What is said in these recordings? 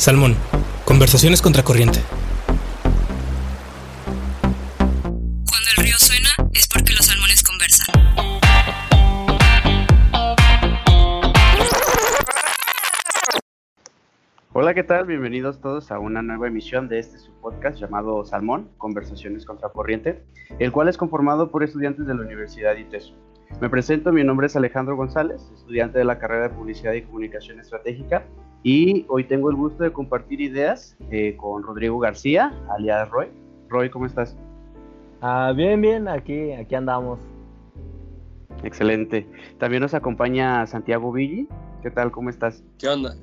Salmón, conversaciones contracorriente. Cuando el río suena es porque los salmones conversan. Hola, ¿qué tal? Bienvenidos todos a una nueva emisión de este su podcast llamado Salmón, Conversaciones Contracorriente, el cual es conformado por estudiantes de la Universidad ITESO. Me presento, mi nombre es Alejandro González, estudiante de la carrera de Publicidad y Comunicación Estratégica y hoy tengo el gusto de compartir ideas eh, con Rodrigo García, alias Roy. Roy, ¿cómo estás? Ah, bien, bien, aquí, aquí andamos. Excelente. También nos acompaña Santiago Villi. ¿Qué tal? ¿Cómo estás? ¿Qué onda?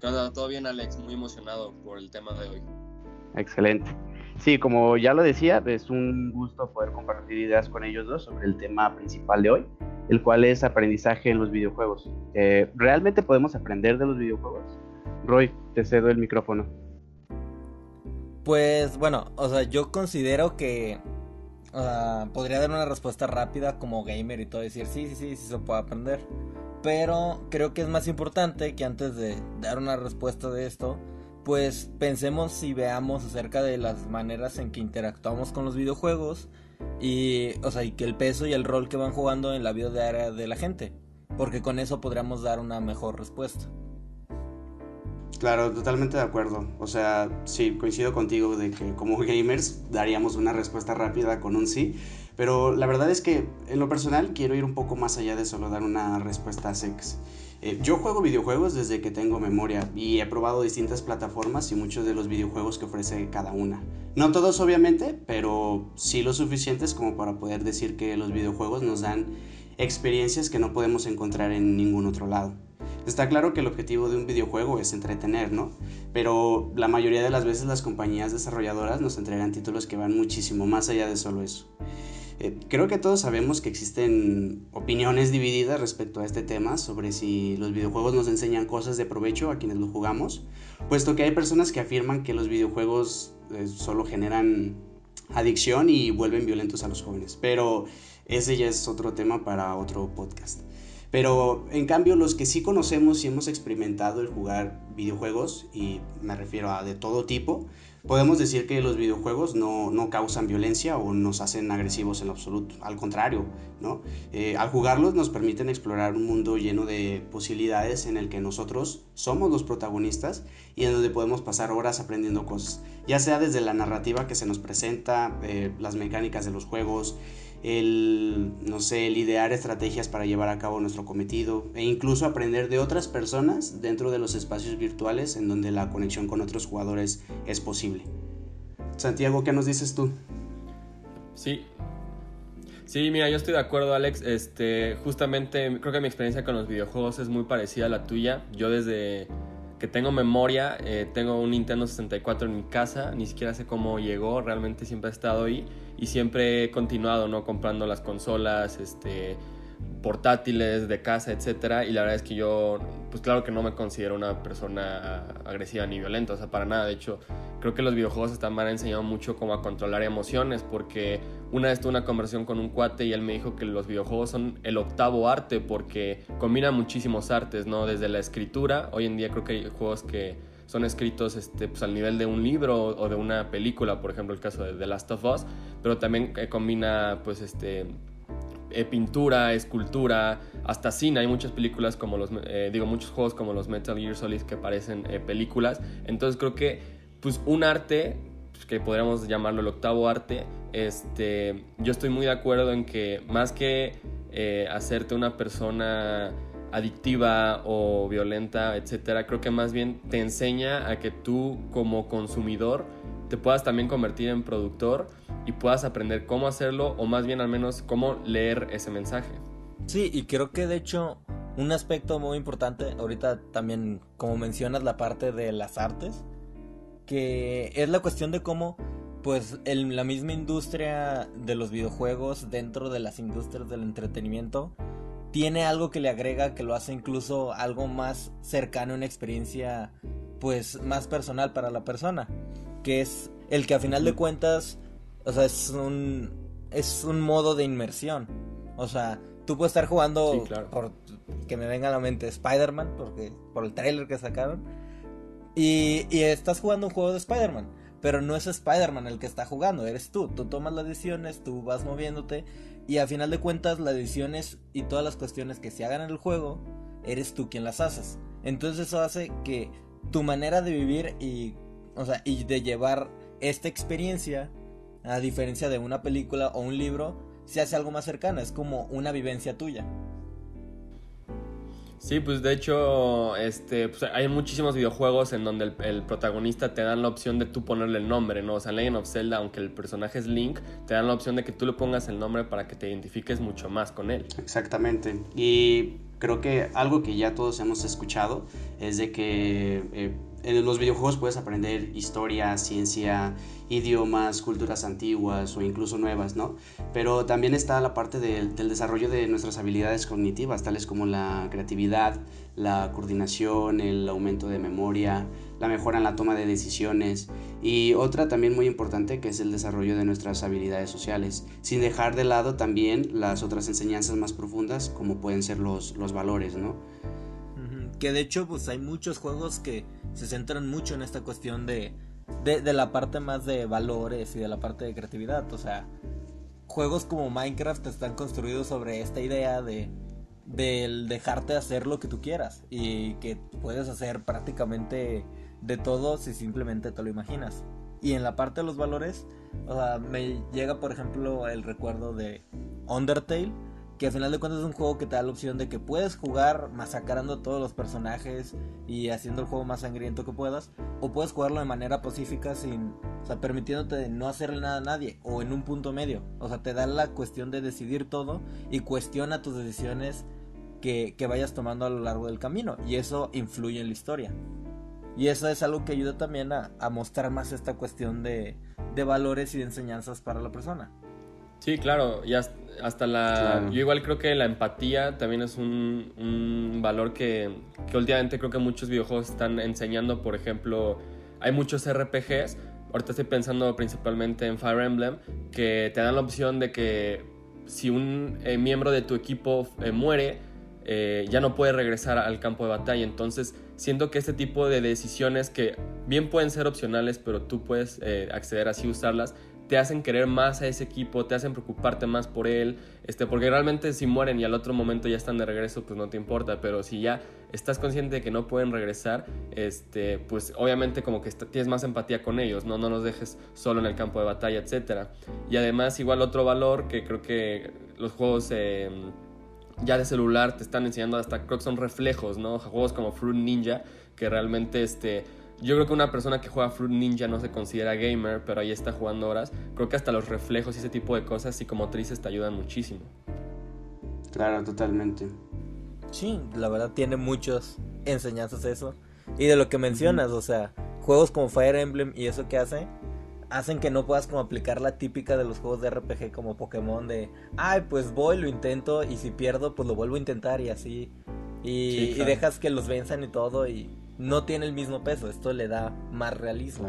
¿Qué onda? ¿Todo bien, Alex? Muy emocionado por el tema de hoy. Excelente. Sí, como ya lo decía, es un gusto poder compartir ideas con ellos dos sobre el tema principal de hoy, el cual es aprendizaje en los videojuegos. Eh, ¿Realmente podemos aprender de los videojuegos? Roy, te cedo el micrófono. Pues bueno, o sea, yo considero que podría dar una respuesta rápida como gamer y todo, decir sí, sí, sí, sí se puede aprender. Pero creo que es más importante que antes de dar una respuesta de esto, pues pensemos y veamos acerca de las maneras en que interactuamos con los videojuegos y, o sea, y que el peso y el rol que van jugando en la vida diaria de la gente, porque con eso podríamos dar una mejor respuesta. Claro, totalmente de acuerdo. O sea, sí, coincido contigo de que como gamers daríamos una respuesta rápida con un sí, pero la verdad es que en lo personal quiero ir un poco más allá de solo dar una respuesta sex. Eh, yo juego videojuegos desde que tengo memoria y he probado distintas plataformas y muchos de los videojuegos que ofrece cada una. No todos obviamente, pero sí lo suficientes como para poder decir que los videojuegos nos dan experiencias que no podemos encontrar en ningún otro lado. Está claro que el objetivo de un videojuego es entretener, ¿no? Pero la mayoría de las veces las compañías desarrolladoras nos entregan títulos que van muchísimo más allá de solo eso. Eh, creo que todos sabemos que existen opiniones divididas respecto a este tema sobre si los videojuegos nos enseñan cosas de provecho a quienes los jugamos, puesto que hay personas que afirman que los videojuegos eh, solo generan adicción y vuelven violentos a los jóvenes. Pero ese ya es otro tema para otro podcast. Pero en cambio los que sí conocemos y hemos experimentado el jugar videojuegos, y me refiero a de todo tipo, podemos decir que los videojuegos no, no causan violencia o nos hacen agresivos en lo absoluto. Al contrario, ¿no? Eh, al jugarlos nos permiten explorar un mundo lleno de posibilidades en el que nosotros somos los protagonistas y en donde podemos pasar horas aprendiendo cosas. Ya sea desde la narrativa que se nos presenta, eh, las mecánicas de los juegos, el, no sé, el idear estrategias para llevar a cabo nuestro cometido e incluso aprender de otras personas dentro de los espacios virtuales en donde la conexión con otros jugadores es posible. Santiago, ¿qué nos dices tú? Sí. Sí, mira, yo estoy de acuerdo, Alex. Este, justamente creo que mi experiencia con los videojuegos es muy parecida a la tuya. Yo desde que tengo memoria, eh, tengo un Nintendo 64 en mi casa, ni siquiera sé cómo llegó, realmente siempre ha estado ahí y siempre he continuado, ¿no? Comprando las consolas, este, portátiles de casa, etcétera, y la verdad es que yo, pues claro que no me considero una persona agresiva ni violenta, o sea, para nada, de hecho, creo que los videojuegos están me han enseñado mucho cómo a controlar emociones, porque una vez tuve una conversación con un cuate y él me dijo que los videojuegos son el octavo arte, porque combinan muchísimos artes, ¿no? Desde la escritura, hoy en día creo que hay juegos que son escritos este, pues, al nivel de un libro o de una película, por ejemplo el caso de The Last of Us, pero también eh, combina pues este eh, pintura, escultura, hasta cine. Hay muchas películas como los, eh, digo, muchos juegos como los Metal Gear Solid que parecen películas. Entonces creo que, pues, un arte, pues, que podríamos llamarlo el octavo arte, este, yo estoy muy de acuerdo en que más que hacerte una persona adictiva o violenta, etcétera, creo que más bien te enseña a que tú como consumidor te puedas también convertir en productor y puedas aprender cómo hacerlo o más bien al menos cómo leer ese mensaje. Sí, y creo que de hecho un aspecto muy importante, ahorita también como mencionas la parte de las artes, que es la cuestión de cómo pues en la misma industria de los videojuegos dentro de las industrias del entretenimiento tiene algo que le agrega que lo hace incluso algo más cercano a una experiencia pues más personal para la persona que es el que a final de cuentas o sea es un es un modo de inmersión o sea tú puedes estar jugando por que me venga a la mente Spider-Man porque por el trailer que sacaron Y, y estás jugando un juego de Spider-Man. Pero no es Spider-Man el que está jugando, eres tú. Tú tomas las decisiones, tú vas moviéndote. Y a final de cuentas, las decisiones y todas las cuestiones que se hagan en el juego, eres tú quien las haces. Entonces eso hace que tu manera de vivir y, o sea, y de llevar esta experiencia, a diferencia de una película o un libro, se hace algo más cercano. Es como una vivencia tuya. Sí, pues de hecho, este, pues hay muchísimos videojuegos en donde el, protagonista te dan la opción de tú ponerle el nombre, ¿no? O sea, en Legend of Zelda, aunque el personaje es Link, te dan la opción de que tú le pongas el nombre para que te identifiques mucho más con él. Exactamente. Y creo que algo que ya todos hemos escuchado es de que eh, en los videojuegos puedes aprender historia, ciencia, idiomas, culturas antiguas o incluso nuevas, ¿no? Pero también está la parte del desarrollo de nuestras habilidades cognitivas, tales como la creatividad, la coordinación, el aumento de memoria, la mejora en la toma de decisiones y otra también muy importante que es el desarrollo de nuestras habilidades sociales, sin dejar de lado también las otras enseñanzas más profundas como pueden ser los, los valores, ¿no? Que de hecho pues hay muchos juegos que se centran mucho en esta cuestión de, de, la parte más de valores y de la parte de creatividad. O sea, juegos como Minecraft están construidos sobre esta idea de del dejarte hacer lo que tú quieras y que puedes hacer prácticamente de todo si simplemente te lo imaginas. Y en la parte de los valores, o sea, me llega por ejemplo el recuerdo de Undertale, que al final de cuentas es un juego que te da la opción de que puedes jugar masacrando a todos los personajes y haciendo el juego más sangriento que puedas, o puedes jugarlo de manera pacífica sin, o sea, permitiéndote no hacerle nada a nadie, o en un punto medio. O sea, te da la cuestión de decidir todo y cuestiona tus decisiones que, vayas tomando a lo largo del camino, y eso influye en la historia. Y eso es algo que ayuda también a, mostrar más esta cuestión de, de valores y de enseñanzas para la persona. Sí, claro, y hasta, la... Yo igual creo que la empatía también es un, valor que, que, últimamente creo que muchos videojuegos están enseñando. Por ejemplo, hay muchos RPGs, ahorita estoy pensando principalmente en Fire Emblem, que te dan la opción de que si un eh, miembro de tu equipo eh, muere, eh, ya no puede regresar al campo de batalla. Entonces, siento que este tipo de decisiones que bien pueden ser opcionales, pero tú puedes acceder así a usarlas, te hacen querer más a ese equipo, te hacen preocuparte más por él, este, porque realmente si mueren y al otro momento ya están de regreso, pues no te importa, pero si ya estás consciente de que no pueden regresar, este, pues obviamente como que tienes más empatía con ellos, ¿no? No los dejes solo en el campo de batalla, etc. Y además igual otro valor que creo que los juegos... Eh, ya de celular te están enseñando hasta creo que son reflejos, ¿no? Juegos como Fruit Ninja que realmente este yo creo que una persona que juega Fruit Ninja no se considera gamer, pero ahí está jugando horas. Creo que hasta los reflejos y ese tipo de cosas psicomotrices te ayudan muchísimo. Claro, totalmente. Sí, la verdad tiene muchas enseñanzas eso. Y de lo que mencionas, o sea, juegos como Fire Emblem y eso que hace, hacen que no puedas como aplicar la típica de los juegos de RPG como Pokémon de, ay, pues voy, lo intento y si pierdo, pues lo vuelvo a intentar y así. Y, y dejas que los venzan y todo y no tiene el mismo peso, esto le da más realismo.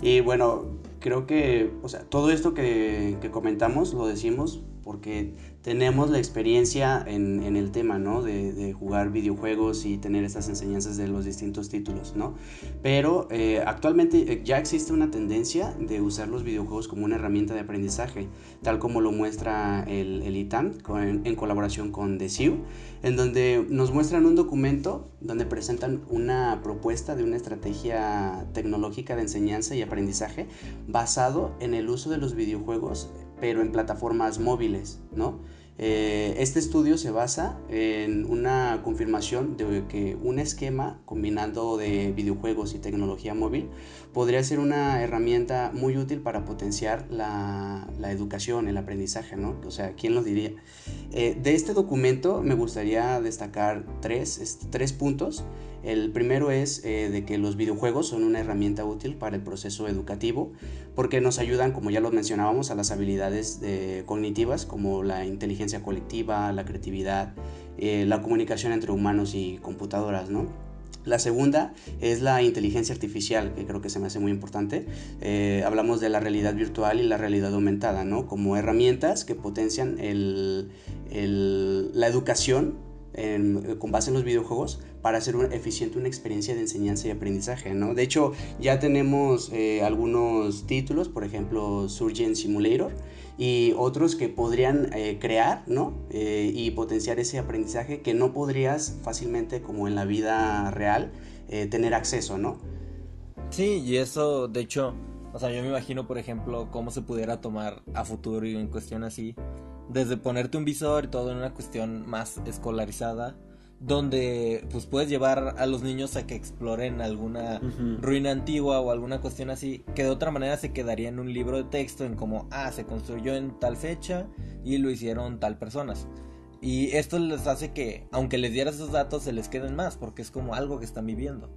Y bueno, creo que, o sea, todo esto que, que comentamos lo decimos porque tenemos la experiencia en, en el tema, ¿no? De, de, jugar videojuegos y tener estas enseñanzas de los distintos títulos, ¿no? Pero eh, actualmente eh, ya existe una tendencia de usar los videojuegos como una herramienta de aprendizaje, tal como lo muestra el, el ITAM en colaboración con DESIU, en donde nos muestran un documento donde presentan una propuesta de una estrategia tecnológica de enseñanza y aprendizaje basado en el uso de los videojuegos pero en plataformas móviles, ¿no? Eh, este estudio se basa en una confirmación de que un esquema combinando de videojuegos y tecnología móvil podría ser una herramienta muy útil para potenciar la, la educación, el aprendizaje, ¿no? O sea, ¿quién lo diría? Eh, de este documento me gustaría destacar tres, tres puntos. El primero es eh, de que los videojuegos son una herramienta útil para el proceso educativo porque nos ayudan, como ya lo mencionábamos, a las habilidades de, cognitivas como la inteligencia colectiva, la creatividad, eh, la comunicación entre humanos y computadoras, ¿no? La segunda es la inteligencia artificial, que creo que se me hace muy importante. Eh, hablamos de la realidad virtual y la realidad aumentada, ¿no? Como herramientas que potencian la educación con base en los videojuegos, para hacer eficiente una experiencia de enseñanza y aprendizaje, ¿no? De hecho, ya tenemos eh, algunos títulos, por ejemplo, Surgeon Simulator, y otros que podrían eh, crear, ¿no? Eh, y potenciar ese aprendizaje que no podrías fácilmente, como en la vida real, tener acceso, ¿no? Sí, y eso, de hecho, o sea, yo me imagino, por ejemplo, cómo se pudiera tomar a futuro y en cuestión así, desde ponerte un visor y todo en una cuestión más escolarizada, donde pues puedes llevar a los niños a que exploren alguna ruina antigua o alguna cuestión así, que de otra manera se quedaría en un libro de texto en como, ah, se construyó en tal fecha y lo hicieron tal personas. Y esto les hace que, aunque les dieras esos datos, se les queden más, porque es como algo que están viviendo.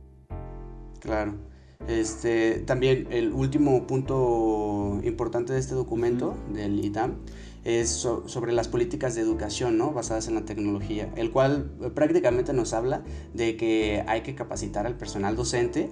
Claro. Este, también el último punto importante de este documento del ITAM es sobre las políticas de educación ¿no? basadas en la tecnología, el cual eh, prácticamente nos habla de que hay que capacitar al personal docente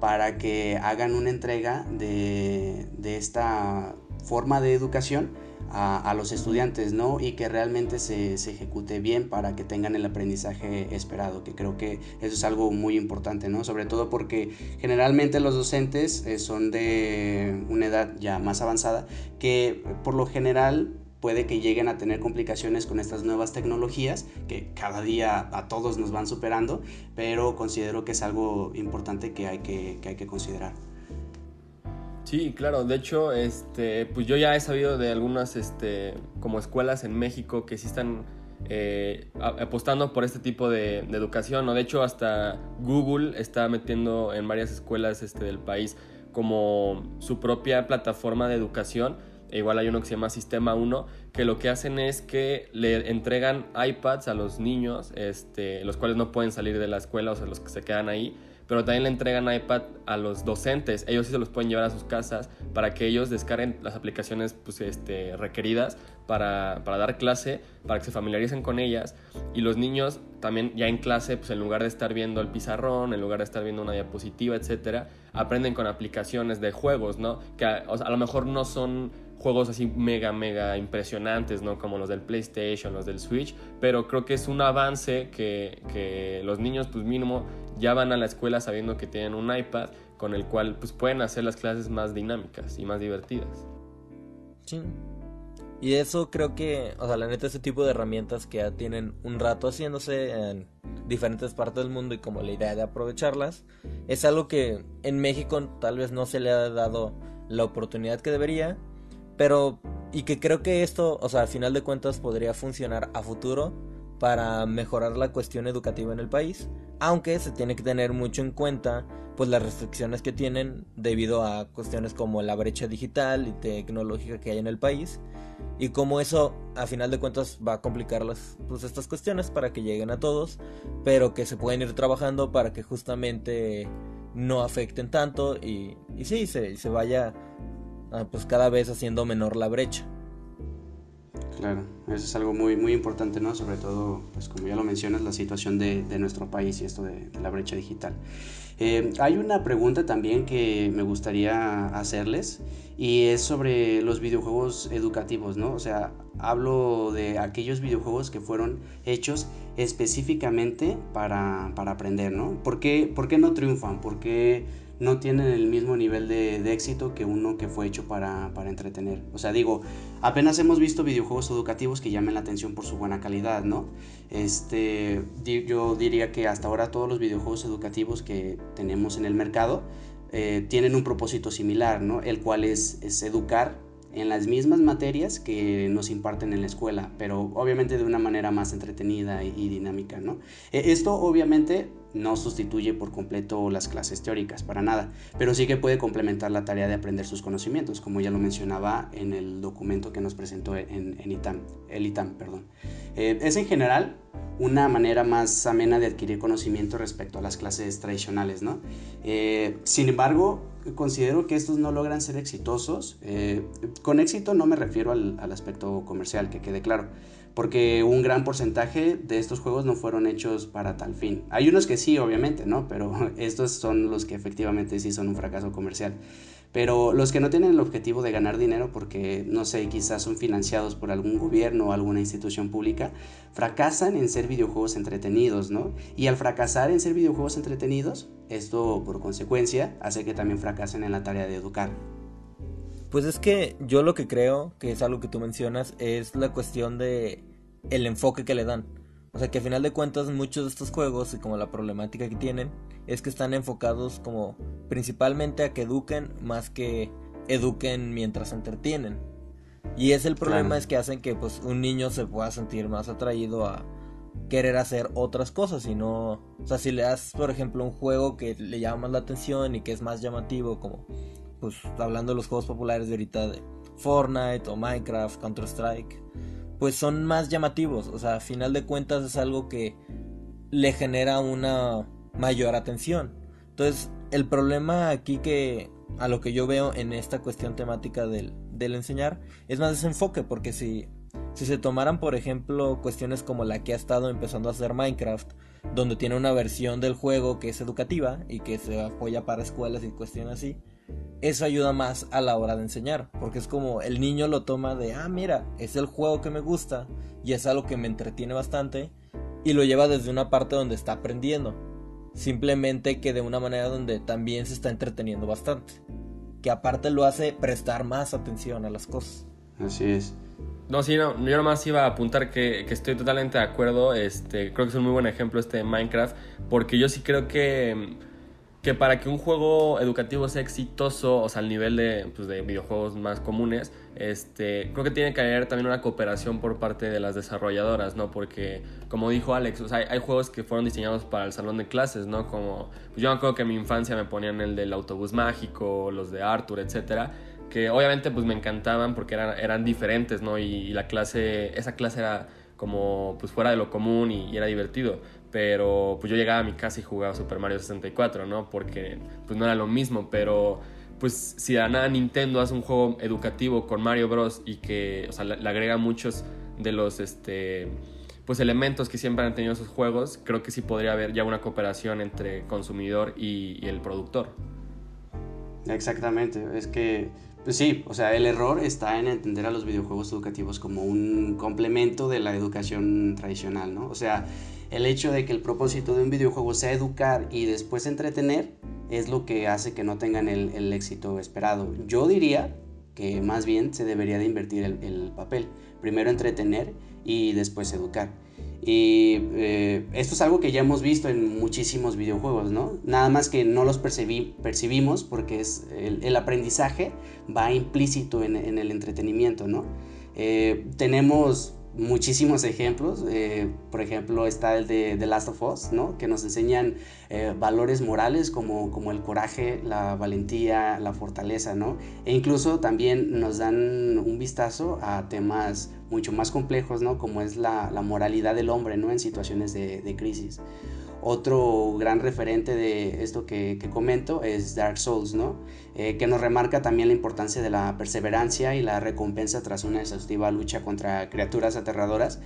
para que hagan una entrega de, de esta forma de educación a, los estudiantes, ¿no? Y que realmente se, ejecute bien para que tengan el aprendizaje esperado, que creo que eso es algo muy importante, ¿no? Sobre todo porque generalmente los docentes eh, son de una edad ya más avanzada, que por lo general puede que lleguen a tener complicaciones con estas nuevas tecnologías que cada día a todos nos van superando, pero considero que es algo importante que hay que, que hay que considerar. Sí, claro. De hecho, este, pues yo ya he sabido de algunas, este, como escuelas en México que sí están eh, apostando por este tipo de, educación. ¿no? De hecho, hasta Google está metiendo en varias escuelas este, del país como su propia plataforma de educación. E igual hay uno que se llama Sistema 1, que lo que hacen es que le entregan iPads a los niños, este, los cuales no pueden salir de la escuela, o sea, los que se quedan ahí pero también le entregan iPad a los docentes. Ellos sí se los pueden llevar a sus casas para que ellos descarguen las aplicaciones pues, este, requeridas para, para, dar clase, para que se familiaricen con ellas. Y los niños también ya en clase, pues en lugar de estar viendo el pizarrón, en lugar de estar viendo una diapositiva, etcétera, aprenden con aplicaciones de juegos, ¿no? Que a, a lo mejor no son juegos así mega, mega impresionantes, ¿no? Como los del PlayStation, los del Switch, pero creo que es un avance que, que los niños, pues mínimo, ya van a la escuela sabiendo que tienen un iPad con el cual pues pueden hacer las clases más dinámicas y más divertidas. Sí. Y eso creo que, o sea, la neta, ese tipo de herramientas que ya tienen un rato haciéndose en diferentes partes del mundo y como la idea de aprovecharlas, es algo que en México tal vez no se le ha dado la oportunidad que debería, pero y que creo que esto, o sea, al final de cuentas podría funcionar a futuro para mejorar la cuestión educativa en el país, aunque se tiene que tener mucho en cuenta pues las restricciones que tienen debido a cuestiones como la brecha digital y tecnológica que hay en el país y como eso a final de cuentas va a complicar las, pues estas cuestiones para que lleguen a todos, pero que se pueden ir trabajando para que justamente no afecten tanto y, y sí, se, se vaya pues cada vez haciendo menor la brecha. Claro, eso es algo muy, muy importante, ¿no? Sobre todo, pues como ya lo mencionas, la situación de, de nuestro país y esto de, la brecha digital. Eh, hay una pregunta también que me gustaría hacerles y es sobre los videojuegos educativos, ¿no? O sea, hablo de aquellos videojuegos que fueron hechos específicamente para, para aprender, ¿no? ¿Por qué, ¿Por qué no triunfan? ¿Por qué no tienen el mismo nivel de, éxito que uno que fue hecho para, entretener. O sea, digo, apenas hemos visto videojuegos educativos que llamen la atención por su buena calidad, ¿no? Este, yo diría que hasta ahora todos los videojuegos educativos que tenemos en el mercado eh, tienen un propósito similar, ¿no? El cual es, es educar en las mismas materias que nos imparten en la escuela, pero obviamente de una manera más entretenida y, dinámica, ¿no? E, esto obviamente no sustituye por completo las clases teóricas, para nada, pero sí que puede complementar la tarea de aprender sus conocimientos, como ya lo mencionaba en el documento que nos presentó en, ITAM, el ITAM. Perdón. Eh, es en general una manera más amena de adquirir conocimiento respecto a las clases tradicionales, ¿no? Eh, sin embargo, considero que estos no logran ser exitosos. Eh, con éxito no me refiero al, al aspecto comercial, que quede claro porque un gran porcentaje de estos juegos no fueron hechos para tal fin. Hay unos que sí, obviamente, ¿no? Pero estos son los que efectivamente sí son un fracaso comercial. Pero los que no tienen el objetivo de ganar dinero porque, no sé, quizás son financiados por algún gobierno o alguna institución pública, fracasan en ser videojuegos entretenidos, ¿no? Y al fracasar en ser videojuegos entretenidos, esto por consecuencia hace que también fracasen en la tarea de educar. Pues es que yo lo que creo, que es algo que tú mencionas, es la cuestión de el enfoque que le dan. O sea que a final de cuentas muchos de estos juegos y como la problemática que tienen es que están enfocados como principalmente a que eduquen más que eduquen mientras entretienen. Y es el problema es que hacen que pues un niño se pueda sentir más atraído a querer hacer otras cosas y no, o sea, si le das por ejemplo un juego que le llama más la atención y que es más llamativo como pues hablando de los juegos populares de ahorita de Fortnite o Minecraft, Counter Strike, pues son más llamativos, o sea, a final de cuentas es algo que le genera una mayor atención. Entonces, el problema aquí que a lo que yo veo en esta cuestión temática del, del enseñar es más desenfoque, porque si, si se tomaran, por ejemplo, cuestiones como la que ha estado empezando a hacer Minecraft, donde tiene una versión del juego que es educativa y que se apoya para escuelas y cuestiones así, eso ayuda más a la hora de enseñar, porque es como el niño lo toma de, ah, mira, es el juego que me gusta y es algo que me entretiene bastante y lo lleva desde una parte donde está aprendiendo, simplemente que de una manera donde también se está entreteniendo bastante, que aparte lo hace prestar más atención a las cosas. Así es. No, sí, no, yo nomás iba a apuntar que, que, estoy totalmente de acuerdo. Este, creo que es un muy buen ejemplo este de Minecraft, porque yo sí creo que que para que un juego educativo sea exitoso, o sea, al nivel de, pues, de videojuegos más comunes, este, creo que tiene que haber también una cooperación por parte de las desarrolladoras, ¿no? Porque, como dijo Alex, o sea, hay, juegos que fueron diseñados para el salón de clases, ¿no? Como, pues yo me acuerdo que en mi infancia me ponían el del autobús mágico, los de Arthur, etcétera, que obviamente pues me encantaban porque eran, diferentes, ¿no? Y, la clase, esa clase era como pues fuera de lo común y era divertido pero pues yo llegaba a mi casa y jugaba Super Mario 64, ¿no? Porque pues no era lo mismo, pero pues si a nada Nintendo hace un juego educativo con Mario Bros y que, o sea, le, agrega muchos de los, este, pues elementos que siempre han tenido esos juegos, creo que sí podría haber ya una cooperación entre consumidor y, y el productor. Exactamente, es que pues sí, o sea, el error está en entender a los videojuegos educativos como un complemento de la educación tradicional, ¿no? O sea, el hecho de que el propósito de un videojuego sea educar y después entretener es lo que hace que no tengan el, éxito esperado. Yo diría que más bien se debería de invertir el, papel. Primero entretener y después educar. Y eh, esto es algo que ya hemos visto en muchísimos videojuegos, ¿no? Nada más que no los percibimos porque es el, aprendizaje va implícito en, el entretenimiento, ¿no? Eh, tenemos muchísimos ejemplos. Eh, por ejemplo, está el de The Last of Us, ¿no? que nos enseñan eh, valores morales como, como el coraje, la valentía, la fortaleza, ¿no? E incluso también nos dan un vistazo a temas mucho más complejos, ¿no? como es la, moralidad del hombre ¿no? en situaciones de crisis. Otro gran referente de esto que, comento es Dark Souls, ¿no? Eh, que nos remarca también la importancia de la perseverancia y la recompensa tras una exhaustiva lucha contra criaturas aterradoras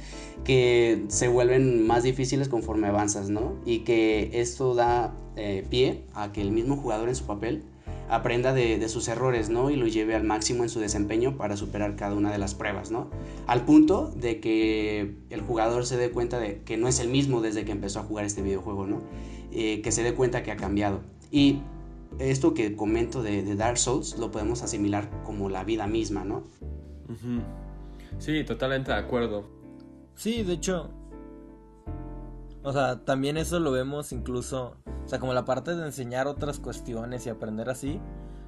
que se vuelven más difíciles conforme avanzas, ¿no? Y que esto da eh, pie a que el mismo jugador en su papel aprenda de, sus errores, ¿no? Y lo lleve al máximo en su desempeño para superar cada una de las pruebas, ¿no? Al punto de que el jugador se dé cuenta de que no es el mismo desde que empezó a jugar este videojuego, ¿no? Eh, que se dé cuenta que ha cambiado. Y esto que comento de, Dark Souls lo podemos asimilar como la vida misma, ¿no? Sí, totalmente de acuerdo. Sí, de hecho, o sea, también eso lo vemos incluso, o sea, como la parte de enseñar otras cuestiones y aprender así,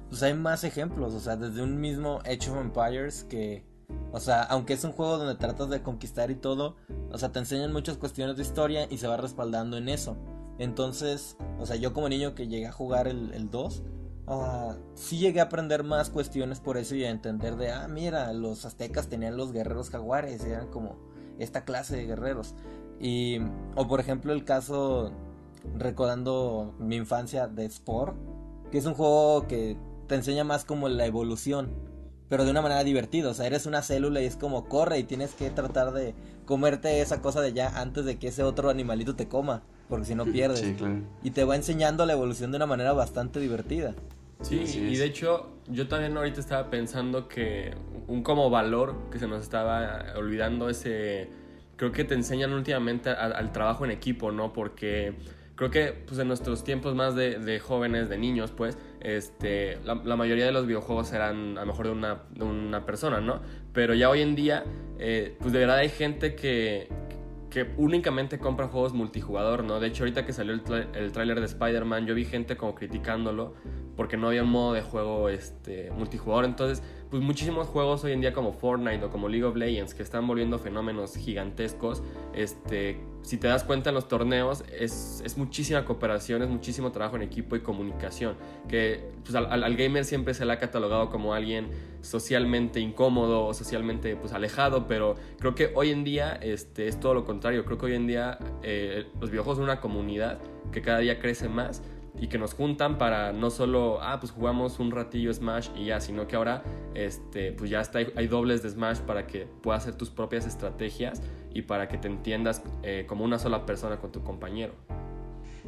pues hay más ejemplos, o sea, desde un mismo Age of Empires que, o sea, aunque es un juego donde tratas de conquistar y todo, o sea, te enseñan muchas cuestiones de historia y se va respaldando en eso. Entonces, o sea, yo como niño que llegué a jugar el, el 2, uh, sí llegué a aprender más cuestiones por eso y a entender de, ah, mira, los aztecas tenían los guerreros jaguares, eran como esta clase de guerreros. Y, o por ejemplo el caso, recordando mi infancia de Sport, que es un juego que te enseña más como la evolución, pero de una manera divertida. O sea, eres una célula y es como corre y tienes que tratar de comerte esa cosa de allá antes de que ese otro animalito te coma, porque si no pierdes. Y te va enseñando la evolución de una manera bastante divertida. Sí, y de hecho yo también ahorita estaba pensando que un como valor que se nos estaba olvidando ese... Creo que te enseñan últimamente al trabajo en equipo, ¿no? Porque creo que pues en nuestros tiempos más de, jóvenes, de niños, pues, este, la, mayoría de los videojuegos eran a lo mejor de una, de una persona, ¿no? Pero ya hoy en día, eh, pues de verdad hay gente que, que únicamente compra juegos multijugador, ¿no? De hecho, ahorita que salió el, el tráiler de Spider-Man, yo vi gente como criticándolo porque no había un modo de juego este, multijugador. Entonces, pues muchísimos juegos hoy en día como Fortnite o como League of Legends que están volviendo fenómenos gigantescos, este, si te das cuenta en los torneos es, es muchísima cooperación, es muchísimo trabajo en equipo y comunicación, que pues, al, gamer siempre se le ha catalogado como alguien socialmente incómodo o socialmente pues, alejado, pero creo que hoy en día este, es todo lo contrario, creo que hoy en día eh, los videojuegos son una comunidad que cada día crece más y que nos juntan para no solo, ah, pues jugamos un ratillo Smash y ya, sino que ahora este, pues ya está, hay dobles de Smash para que puedas hacer tus propias estrategias y para que te entiendas eh, como una sola persona con tu compañero.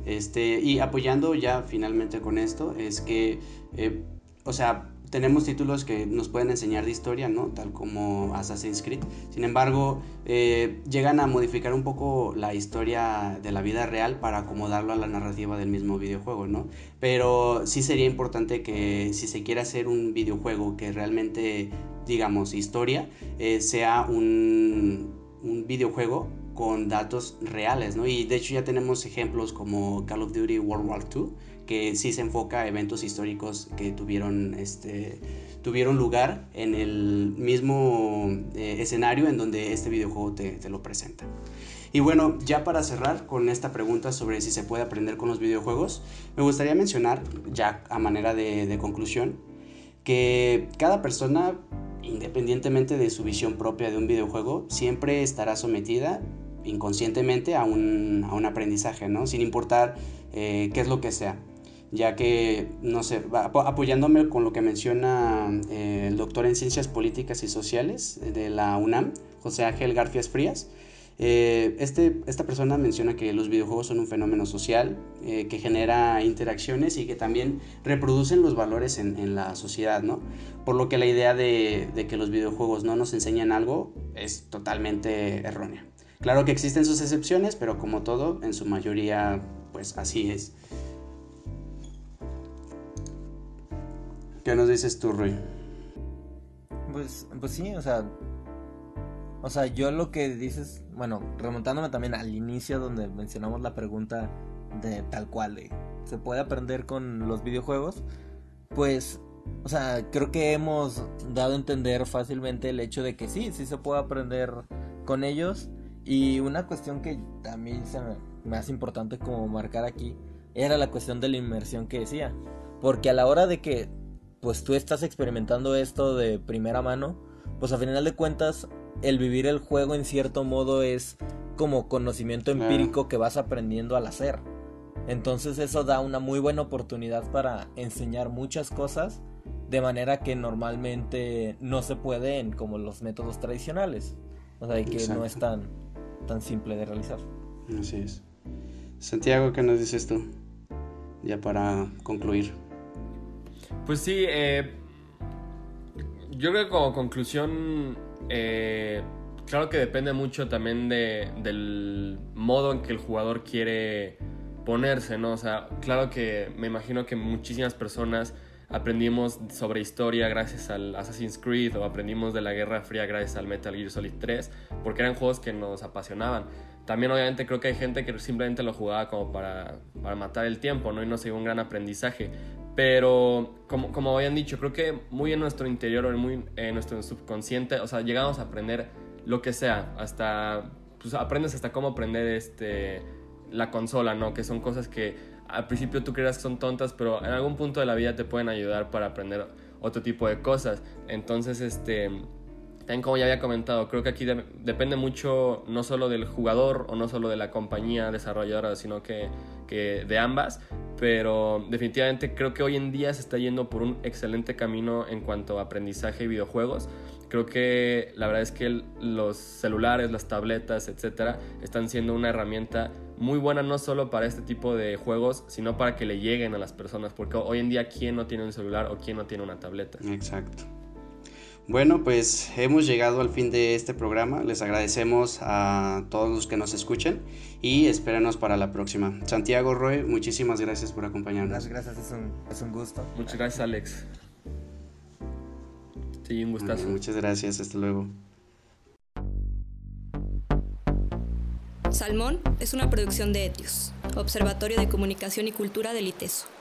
Este, y apoyando ya finalmente con esto, es que, eh, o sea, tenemos títulos que nos pueden enseñar de historia, ¿no? Tal como Assassin's Creed. Sin embargo, eh, llegan a modificar un poco la historia de la vida real para acomodarlo a la narrativa del mismo videojuego, ¿no? Pero sí sería importante que si se quiere hacer un videojuego que realmente, digamos, historia, eh, sea un, un videojuego con datos reales, ¿no? Y de hecho ya tenemos ejemplos como Call of Duty World War II, que sí se enfoca a eventos históricos que tuvieron, este, tuvieron lugar en el mismo eh, escenario en donde este videojuego te, lo presenta. Y bueno, ya para cerrar con esta pregunta sobre si se puede aprender con los videojuegos, me gustaría mencionar, ya a manera de, de conclusión, que cada persona, independientemente de su visión propia de un videojuego, siempre estará sometida inconscientemente a un, a un aprendizaje, ¿no? Sin importar eh, qué es lo que sea ya que, no sé, apoyándome con lo que menciona eh, el doctor en Ciencias Políticas y Sociales de la UNAM, José Ángel Garfias Frías, eh, este, esta persona menciona que los videojuegos son un fenómeno social eh, que genera interacciones y que también reproducen los valores en, la sociedad, ¿no? Por lo que la idea de, de que los videojuegos no nos enseñan algo es totalmente errónea. Claro que existen sus excepciones, pero como todo, en su mayoría, pues así es. ¿Qué nos dices tú, Rui? Pues, pues sí, o sea. O sea, yo lo que dices, bueno, remontándome también al inicio donde mencionamos la pregunta de tal cual, de, ¿se puede aprender con los videojuegos? Pues, o sea, creo que hemos dado a entender fácilmente el hecho de que sí, sí se puede aprender con ellos. Y una cuestión que también se me, me hace importante como marcar aquí era la cuestión de la inmersión que decía. Porque a la hora de que pues tú estás experimentando esto de primera mano, pues a final de cuentas el vivir el juego en cierto modo es como conocimiento empírico que vas aprendiendo al hacer. Entonces eso da una muy buena oportunidad para enseñar muchas cosas de manera que normalmente no se pueden como los métodos tradicionales. O sea, que no es tan, simple de realizar. Así es. Santiago, ¿qué nos dices tú? Ya para concluir. Pues sí, eh, yo creo que como conclusión, eh, claro que depende mucho también de, del modo en que el jugador quiere ponerse, ¿no? O sea, claro que me imagino que muchísimas personas aprendimos sobre historia gracias al Assassin's Creed o aprendimos de la Guerra Fría gracias al Metal Gear Solid 3, porque eran juegos que nos apasionaban. También obviamente creo que hay gente que simplemente lo jugaba como para, para matar el tiempo, ¿no? Y no se un gran aprendizaje. Pero, como, como habían dicho, creo que muy en nuestro interior o muy en nuestro subconsciente, o sea, llegamos a aprender lo que sea, hasta, pues aprendes hasta cómo aprender este, la consola, ¿no? Que son cosas que al principio tú creas que son tontas, pero en algún punto de la vida te pueden ayudar para aprender otro tipo de cosas. Entonces, este, también como ya había comentado, creo que aquí depende mucho no solo del jugador o no solo de la compañía desarrolladora, sino que, que, de ambas. Pero definitivamente creo que hoy en día se está yendo por un excelente camino en cuanto a aprendizaje y videojuegos. Creo que la verdad es que los celulares, las tabletas, etcétera, están siendo una herramienta muy buena no solo para este tipo de juegos, sino para que le lleguen a las personas, porque hoy en día quién no tiene un celular o quién no tiene una tableta. Exacto. Bueno, pues hemos llegado al fin de este programa. Les agradecemos a todos los que nos escuchen y espérenos para la próxima. Santiago Roy, muchísimas gracias por acompañarnos. Muchas gracias, es un, es un gusto. Muchas gracias, Alex. Sí, un gustazo. Muchas gracias, hasta luego. Salmón es una producción de Etios, Observatorio de Comunicación y Cultura del ITESO.